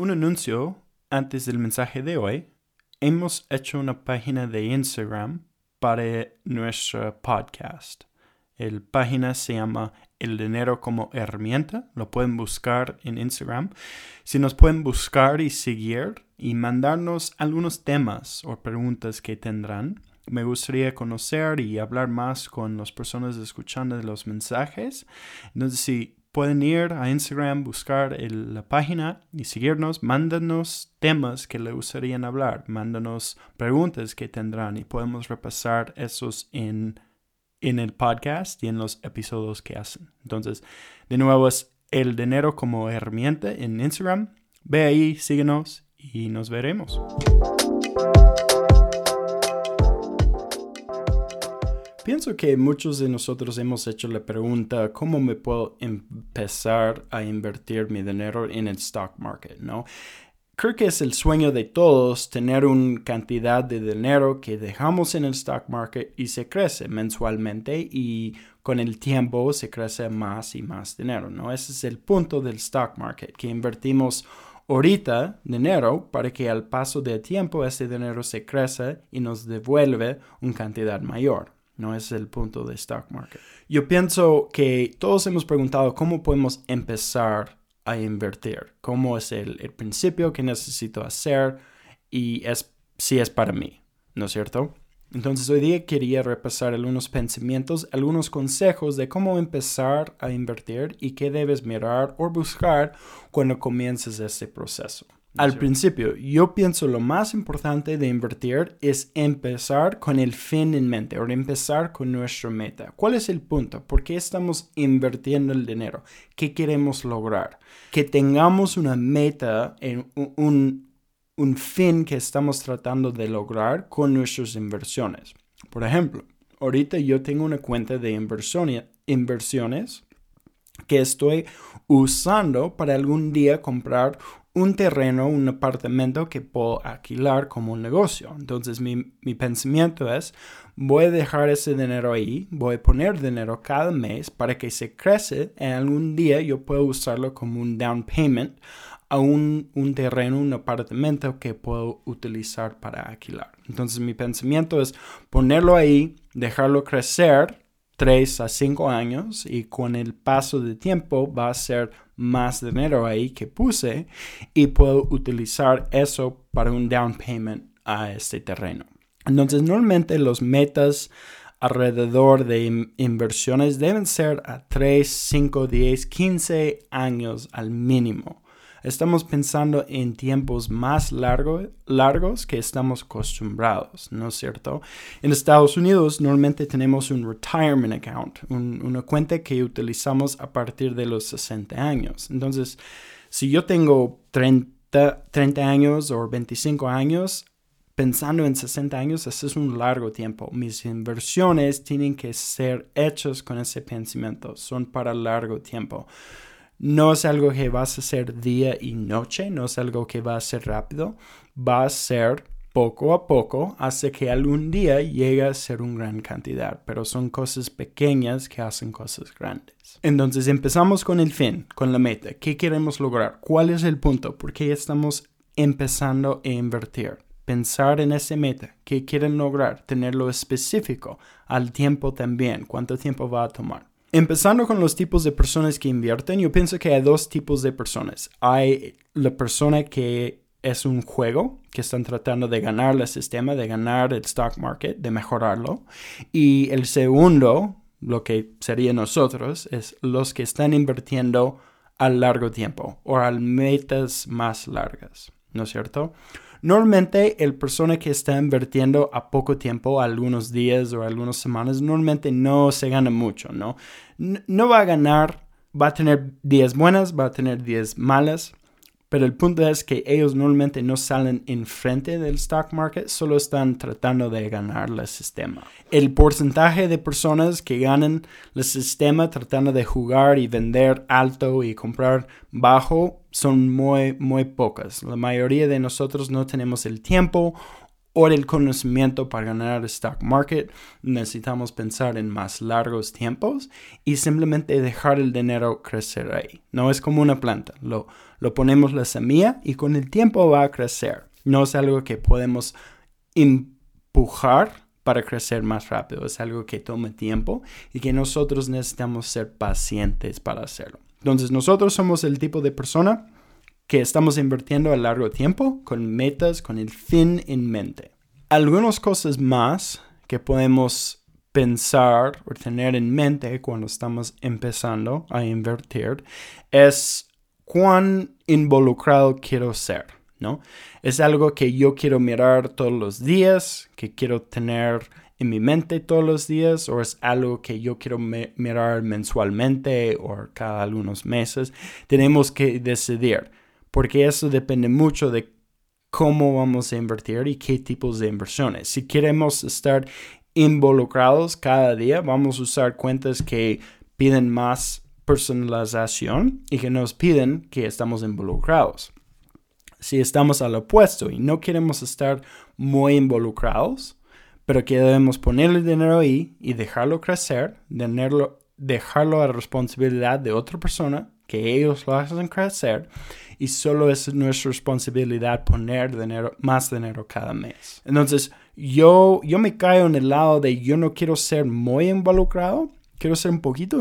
Un anuncio antes del mensaje de hoy. Hemos hecho una página de Instagram para nuestro podcast. El página se llama El dinero como herramienta. Lo pueden buscar en Instagram. Si nos pueden buscar y seguir y mandarnos algunos temas o preguntas que tendrán. Me gustaría conocer y hablar más con las personas escuchando los mensajes. Entonces, si pueden ir a Instagram, buscar la página y seguirnos. Mándanos temas que le gustarían hablar. Mándanos preguntas que tendrán y podemos repasar esos en, en el podcast y en los episodios que hacen. Entonces, de nuevo es el dinero como herramienta en Instagram. Ve ahí, síguenos y nos veremos. Pienso que muchos de nosotros hemos hecho la pregunta, ¿cómo me puedo empezar a invertir mi dinero en el stock market? ¿no? Creo que es el sueño de todos tener una cantidad de dinero que dejamos en el stock market y se crece mensualmente y con el tiempo se crece más y más dinero, ¿no? Ese es el punto del stock market, que invertimos ahorita dinero para que al paso del tiempo ese dinero se crece y nos devuelve una cantidad mayor. No es el punto de stock market. Yo pienso que todos hemos preguntado cómo podemos empezar a invertir, cómo es el, principio que necesito hacer y es si es para mí, ¿no es cierto? Entonces hoy día quería repasar algunos pensamientos, algunos consejos de cómo empezar a invertir y qué debes mirar o buscar cuando comiences este proceso. Al principio, yo pienso lo más importante de invertir es empezar con el fin en mente o empezar con nuestra meta. ¿Cuál es el punto? ¿Por qué estamos invirtiendo el dinero? ¿Qué queremos lograr? Que tengamos una meta, en un, un fin que estamos tratando de lograr con nuestras inversiones. Por ejemplo, ahorita yo tengo una cuenta de inversiones que estoy usando para algún día comprar un terreno, un apartamento que puedo alquilar como un negocio. Entonces mi, pensamiento es, voy a dejar ese dinero ahí, voy a poner dinero cada mes para que se crece y algún día yo puedo usarlo como un down payment a un, un terreno, un apartamento que puedo utilizar para alquilar. Entonces mi pensamiento es ponerlo ahí, dejarlo crecer 3 a 5 años y con el paso del tiempo va a ser más dinero ahí que puse y puedo utilizar eso para un down payment a este terreno. Entonces, normalmente los metas alrededor de inversiones deben ser a 3, 5, 10, 15 años al mínimo estamos pensando en tiempos más largos que estamos acostumbrados, ¿no es cierto? En Estados Unidos normalmente tenemos un retirement account, una cuenta que utilizamos a partir de los 60 años. Entonces, si yo tengo 30, 30 años o 25 años, pensando en 60 años, ese es un largo tiempo. Mis inversiones tienen que ser hechas con ese pensamiento, son para largo tiempo. No es algo que vas a hacer día y noche, no es algo que va a ser rápido, va a ser poco a poco hasta que algún día llegue a ser una gran cantidad, pero son cosas pequeñas que hacen cosas grandes. Entonces empezamos con el fin, con la meta. ¿Qué queremos lograr? ¿Cuál es el punto? ¿Por qué estamos empezando a invertir? Pensar en esa meta. ¿Qué quieren lograr? Tenerlo específico. Al tiempo también. ¿Cuánto tiempo va a tomar? Empezando con los tipos de personas que invierten, yo pienso que hay dos tipos de personas. Hay la persona que es un juego, que están tratando de ganar el sistema, de ganar el stock market, de mejorarlo. Y el segundo, lo que sería nosotros, es los que están invirtiendo a largo tiempo o a metas más largas, ¿no es cierto? Normalmente el persona que está invirtiendo a poco tiempo, algunos días o algunas semanas, normalmente no se gana mucho, ¿no? No va a ganar, va a tener días buenas, va a tener días malas, pero el punto es que ellos normalmente no salen enfrente del stock market, solo están tratando de ganar el sistema. El porcentaje de personas que ganan el sistema tratando de jugar y vender alto y comprar bajo son muy, muy pocas. La mayoría de nosotros no tenemos el tiempo o el conocimiento para ganar el stock market, necesitamos pensar en más largos tiempos y simplemente dejar el dinero crecer ahí. No es como una planta, lo, lo ponemos la semilla y con el tiempo va a crecer. No es algo que podemos empujar para crecer más rápido, es algo que toma tiempo y que nosotros necesitamos ser pacientes para hacerlo. Entonces nosotros somos el tipo de persona que estamos invirtiendo a largo tiempo con metas, con el fin en mente. Algunas cosas más que podemos pensar o tener en mente cuando estamos empezando a invertir es cuán involucrado quiero ser, ¿no? Es algo que yo quiero mirar todos los días, que quiero tener en mi mente todos los días, o es algo que yo quiero mirar mensualmente o cada algunos meses. Tenemos que decidir porque eso depende mucho de cómo vamos a invertir y qué tipos de inversiones. Si queremos estar involucrados cada día, vamos a usar cuentas que piden más personalización y que nos piden que estamos involucrados. Si estamos al opuesto y no queremos estar muy involucrados, pero que debemos poner el dinero ahí y dejarlo crecer, dejarlo, dejarlo a responsabilidad de otra persona, que ellos lo hacen crecer y solo es nuestra responsabilidad poner dinero, más dinero cada mes. Entonces, yo, yo me caigo en el lado de yo no quiero ser muy involucrado, quiero ser un poquito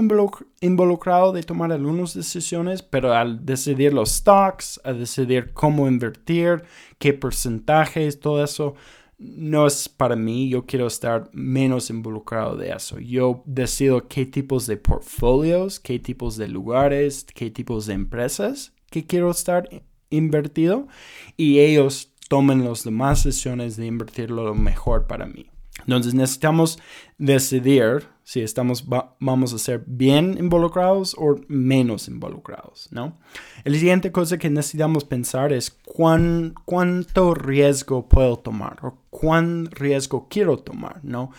involucrado de tomar algunas decisiones, pero al decidir los stocks, a decidir cómo invertir, qué porcentajes, todo eso, no es para mí, yo quiero estar menos involucrado de eso. Yo decido qué tipos de portfolios, qué tipos de lugares, qué tipos de empresas que quiero estar invertido y ellos tomen las demás decisiones de invertirlo lo mejor para mí. Entonces necesitamos decidir si estamos vamos a ser bien involucrados o menos involucrados, ¿no? La siguiente cosa que necesitamos pensar es cuán, cuánto riesgo puedo tomar o cuán riesgo quiero tomar, ¿no?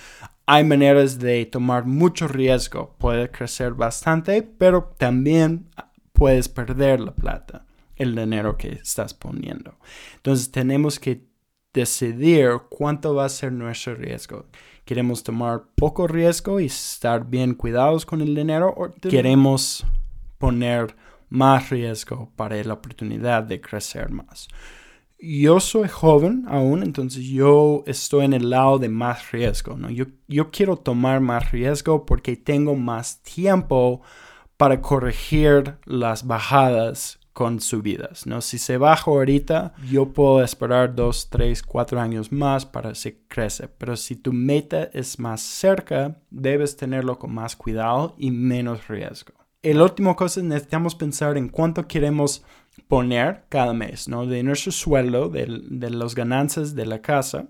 Hay maneras de tomar mucho riesgo, puede crecer bastante, pero también puedes perder la plata, el dinero que estás poniendo. Entonces tenemos que decidir cuánto va a ser nuestro riesgo. ¿Queremos tomar poco riesgo y estar bien cuidados con el dinero o queremos poner más riesgo para la oportunidad de crecer más? Yo soy joven aún, entonces yo estoy en el lado de más riesgo, ¿no? Yo, yo quiero tomar más riesgo porque tengo más tiempo para corregir las bajadas con subidas, ¿no? Si se baja ahorita, yo puedo esperar dos, tres, cuatro años más para que crece, pero si tu meta es más cerca, debes tenerlo con más cuidado y menos riesgo. El último cosa, necesitamos pensar en cuánto queremos poner cada mes, ¿no? De nuestro sueldo, de, de las ganancias de la casa,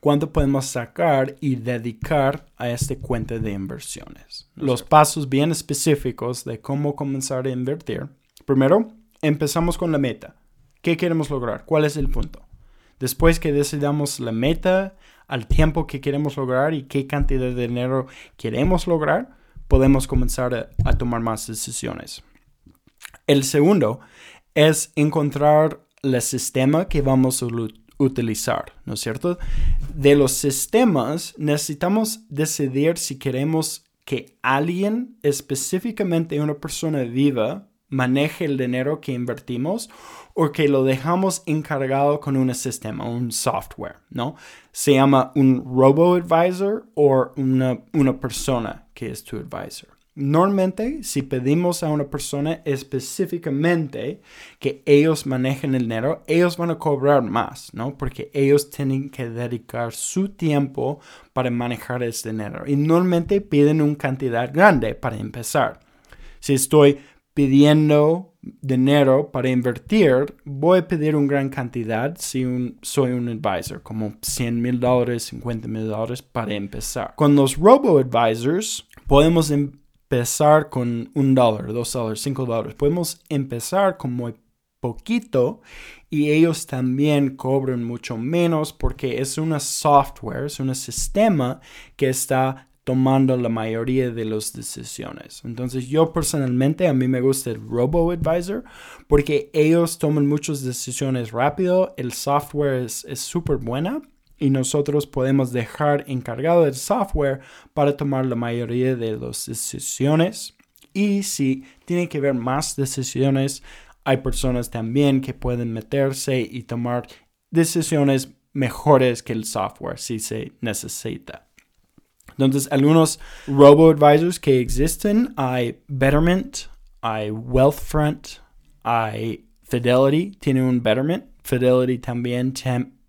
cuánto podemos sacar y dedicar a este cuenta de inversiones. Los pasos bien específicos de cómo comenzar a invertir Primero, empezamos con la meta. ¿Qué queremos lograr? ¿Cuál es el punto? Después que decidamos la meta, al tiempo que queremos lograr y qué cantidad de dinero queremos lograr, podemos comenzar a, tomar más decisiones. El segundo es encontrar el sistema que vamos a utilizar, ¿no es cierto? De los sistemas necesitamos decidir si queremos que alguien, específicamente una persona viva, maneje el dinero que invertimos o que lo dejamos encargado con un sistema, un software, ¿no? Se llama un robo-advisor o una, una persona que es tu advisor. Normalmente, si pedimos a una persona específicamente que ellos manejen el dinero, ellos van a cobrar más, ¿no? Porque ellos tienen que dedicar su tiempo para manejar ese dinero. Y normalmente piden una cantidad grande para empezar. Si estoy pidiendo dinero para invertir, voy a pedir una gran cantidad si soy un advisor, como 100 mil dólares, 50 mil dólares para empezar. Con los robo-advisors podemos empezar con un dólar, dos dólares, cinco dólares. Podemos empezar con muy poquito y ellos también cobran mucho menos porque es una software, es un sistema que está tomando la mayoría de las decisiones. Entonces yo personalmente a mí me gusta el Robo Advisor porque ellos toman muchas decisiones rápido, el software es súper buena y nosotros podemos dejar encargado el software para tomar la mayoría de las decisiones. Y si tiene que ver más decisiones, hay personas también que pueden meterse y tomar decisiones mejores que el software si se necesita. Entonces, algunos robo-advisors que existen, hay Betterment, hay Wealthfront, hay Fidelity, tiene un Betterment. Fidelity también,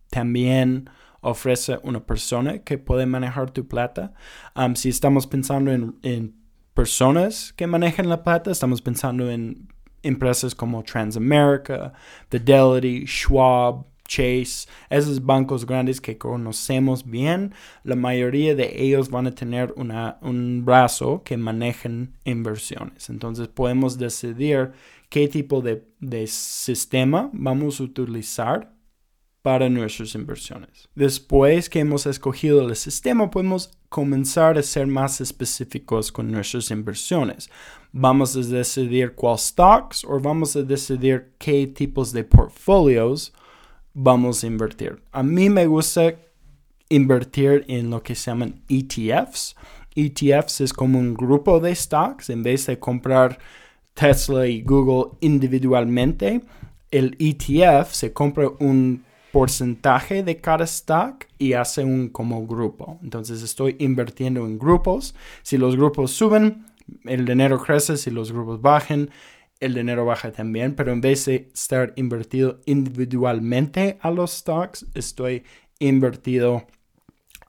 también ofrece una persona que puede manejar tu plata. Um, si estamos pensando en, en personas que manejan la plata, estamos pensando en empresas como Transamerica, Fidelity, Schwab, Chase, esos bancos grandes que conocemos bien, la mayoría de ellos van a tener una, un brazo que manejen inversiones. Entonces podemos decidir qué tipo de, de sistema vamos a utilizar para nuestras inversiones. Después que hemos escogido el sistema, podemos comenzar a ser más específicos con nuestras inversiones. Vamos a decidir cuál stocks o vamos a decidir qué tipos de portfolios vamos a invertir. A mí me gusta invertir en lo que se llaman ETFs. ETFs es como un grupo de stocks. En vez de comprar Tesla y Google individualmente, el ETF se compra un porcentaje de cada stock y hace un como grupo. Entonces estoy invirtiendo en grupos. Si los grupos suben, el dinero crece. Si los grupos bajan, el dinero baja también, pero en vez de estar invertido individualmente a los stocks, estoy invertido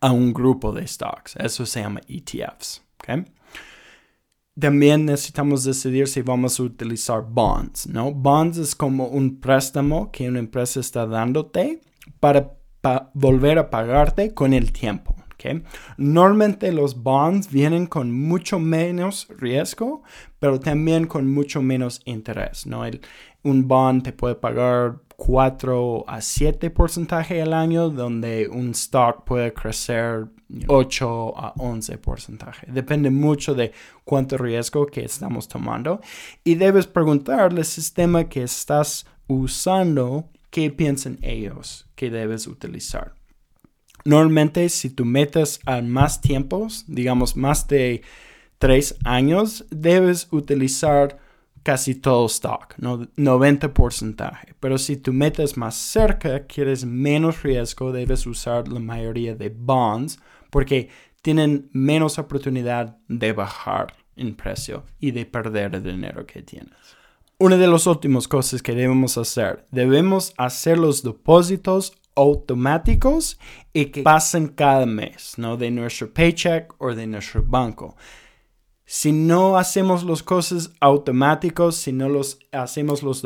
a un grupo de stocks. Eso se llama ETFs. También necesitamos decidir si vamos a utilizar bonds, ¿no? Bonds es como un préstamo que una empresa está dándote para volver a pagarte con el tiempo. Normalmente los bonds vienen con mucho menos riesgo, pero también con mucho menos interés. ¿no? un bond te puede pagar 4 a 7 porcentaje al año, donde un stock puede crecer 8 a 11 porcentaje. Depende mucho de cuánto riesgo que estamos tomando. Y debes preguntarle al sistema que estás usando qué piensan ellos que debes utilizar. Normalmente si tú metes a más tiempos, digamos más de tres años, debes utilizar casi todo stock, ¿no? 90 porcentaje. Pero si tú metes más cerca, quieres menos riesgo, debes usar la mayoría de bonds porque tienen menos oportunidad de bajar en precio y de perder el dinero que tienes. Una de las últimas cosas que debemos hacer, debemos hacer los depósitos automáticos y que pasen cada mes, ¿no? De nuestro paycheck o de nuestro banco. Si no hacemos las cosas automáticos, si no los hacemos los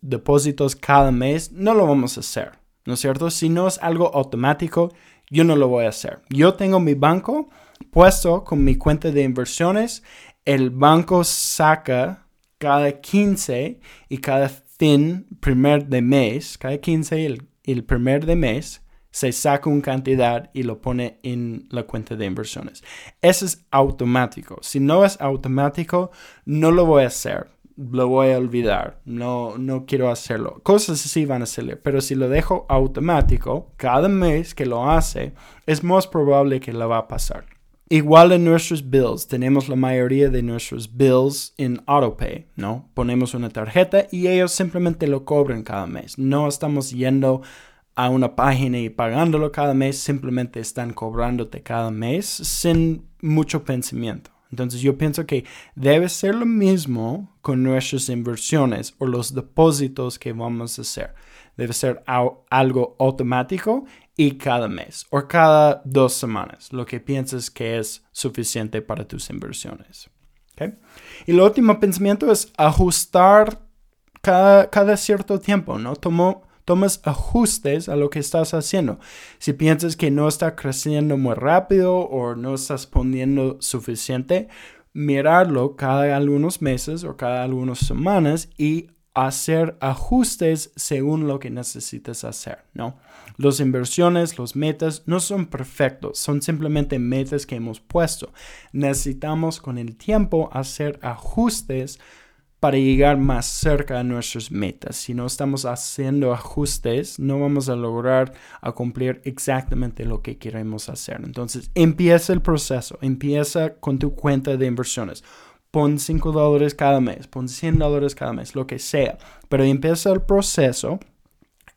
depósitos cada mes, no lo vamos a hacer, ¿no es cierto? Si no es algo automático, yo no lo voy a hacer. Yo tengo mi banco puesto con mi cuenta de inversiones. El banco saca cada 15 y cada fin primer de mes, cada 15 el el primer de mes se saca una cantidad y lo pone en la cuenta de inversiones. Eso es automático. Si no es automático, no lo voy a hacer. Lo voy a olvidar. No, no quiero hacerlo. Cosas así van a salir. Pero si lo dejo automático, cada mes que lo hace, es más probable que lo va a pasar. Igual en nuestros bills, tenemos la mayoría de nuestros bills en AutoPay, ¿no? Ponemos una tarjeta y ellos simplemente lo cobran cada mes. No estamos yendo a una página y pagándolo cada mes, simplemente están cobrándote cada mes sin mucho pensamiento. Entonces yo pienso que debe ser lo mismo con nuestras inversiones o los depósitos que vamos a hacer. Debe ser algo automático y cada mes o cada dos semanas, lo que pienses que es suficiente para tus inversiones. Y el último pensamiento es ajustar cada, cada cierto tiempo, ¿no? Tomo, tomas ajustes a lo que estás haciendo. Si piensas que no está creciendo muy rápido o no estás poniendo suficiente, mirarlo cada algunos meses o cada algunas semanas y hacer ajustes según lo que necesites hacer, ¿no? Las inversiones, los metas no son perfectos, son simplemente metas que hemos puesto. Necesitamos con el tiempo hacer ajustes para llegar más cerca a nuestras metas. Si no estamos haciendo ajustes, no vamos a lograr cumplir exactamente lo que queremos hacer. Entonces, empieza el proceso, empieza con tu cuenta de inversiones. Pon 5 dólares cada mes, pon 100 dólares cada mes, lo que sea. Pero empieza el proceso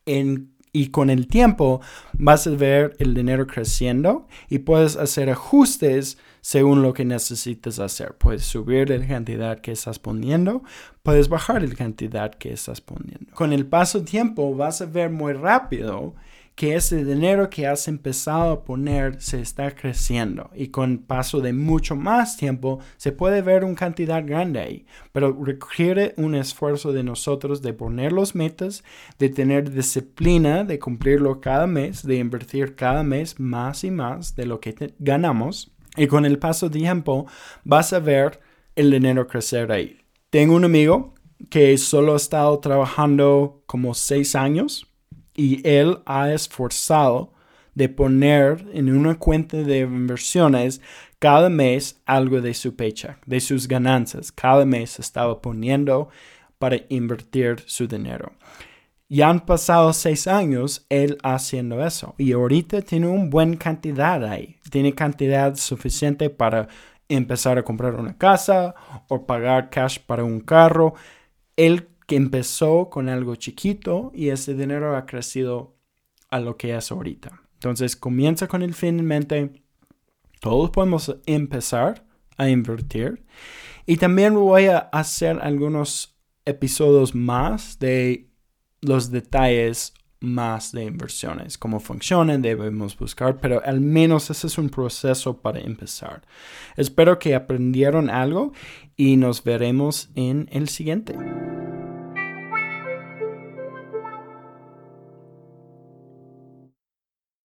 y con el tiempo vas a ver el dinero creciendo y puedes hacer ajustes según lo que necesites hacer. Puedes subir la cantidad que estás poniendo, puedes bajar la cantidad que estás poniendo. Con el paso del tiempo vas a ver muy rápido que ese dinero que has empezado a poner se está creciendo y con paso de mucho más tiempo se puede ver una cantidad grande ahí, pero requiere un esfuerzo de nosotros de poner los metas, de tener disciplina, de cumplirlo cada mes, de invertir cada mes más y más de lo que ganamos. Y con el paso del tiempo vas a ver el dinero crecer ahí. Tengo un amigo que solo ha estado trabajando como seis años y él ha esforzado de poner en una cuenta de inversiones cada mes algo de su paycheck, de sus ganancias. Cada mes estaba poniendo para invertir su dinero. Ya han pasado seis años él haciendo eso y ahorita tiene una buena cantidad ahí. Tiene cantidad suficiente para empezar a comprar una casa o pagar cash para un carro. Él que empezó con algo chiquito y ese dinero ha crecido a lo que es ahorita. Entonces comienza con el fin en mente. Todos podemos empezar a invertir. Y también voy a hacer algunos episodios más de los detalles más de inversiones, cómo funcionan, debemos buscar, pero al menos ese es un proceso para empezar. Espero que aprendieron algo y nos veremos en el siguiente.